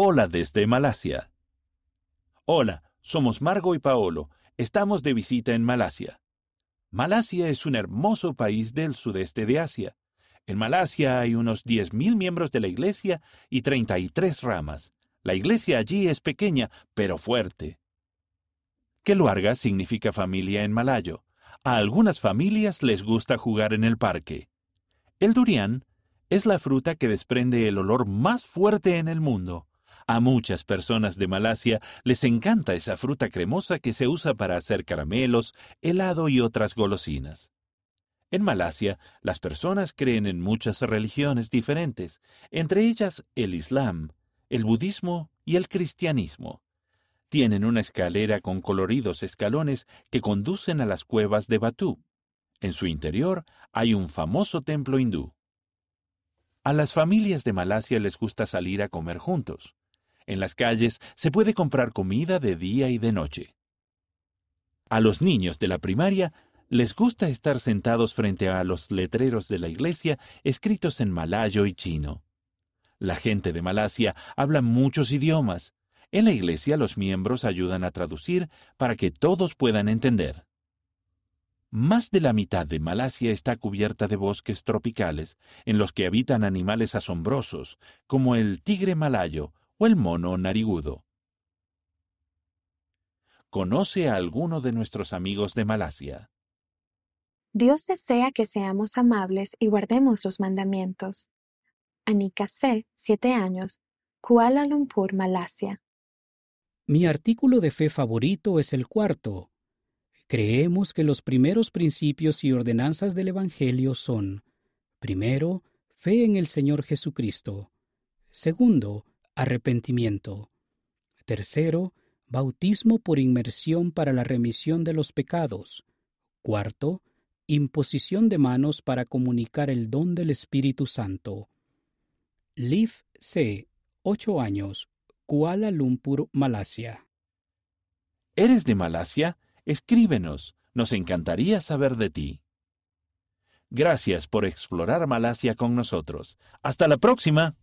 Hola desde Malasia. Hola, somos Margo y Paolo. Estamos de visita en Malasia. Malasia es un hermoso país del sudeste de Asia. En Malasia hay unos 10.000 miembros de la iglesia y 33 ramas. La iglesia allí es pequeña, pero fuerte. Keluarga significa familia en malayo. A algunas familias les gusta jugar en el parque. El durian es la fruta que desprende el olor más fuerte en el mundo. A muchas personas de Malasia les encanta esa fruta cremosa que se usa para hacer caramelos, helado y otras golosinas. En Malasia, las personas creen en muchas religiones diferentes, entre ellas el Islam, el budismo y el cristianismo. Tienen una escalera con coloridos escalones que conducen a las cuevas de Batú. En su interior hay un famoso templo hindú. A las familias de Malasia les gusta salir a comer juntos. En las calles se puede comprar comida de día y de noche. A los niños de la primaria les gusta estar sentados frente a los letreros de la iglesia escritos en malayo y chino. La gente de Malasia habla muchos idiomas. En la iglesia los miembros ayudan a traducir para que todos puedan entender. Más de la mitad de Malasia está cubierta de bosques tropicales, en los que habitan animales asombrosos, como el tigre malayo o el mono narigudo. Conoce a alguno de nuestros amigos de Malasia. Dios desea que seamos amables y guardemos los mandamientos. Anika C., 7 años, Kuala Lumpur, Malasia. Mi artículo de fe favorito es el cuarto. Creemos que los primeros principios y ordenanzas del Evangelio son, primero, fe en el Señor Jesucristo. Segundo, arrepentimiento. Tercero, bautismo por inmersión para la remisión de los pecados. Cuarto, imposición de manos para comunicar el don del Espíritu Santo. Liv C., 8 años, Kuala Lumpur, Malasia. ¿Eres de Malasia? Escríbenos, nos encantaría saber de ti. Gracias por explorar Malasia con nosotros. Hasta la próxima.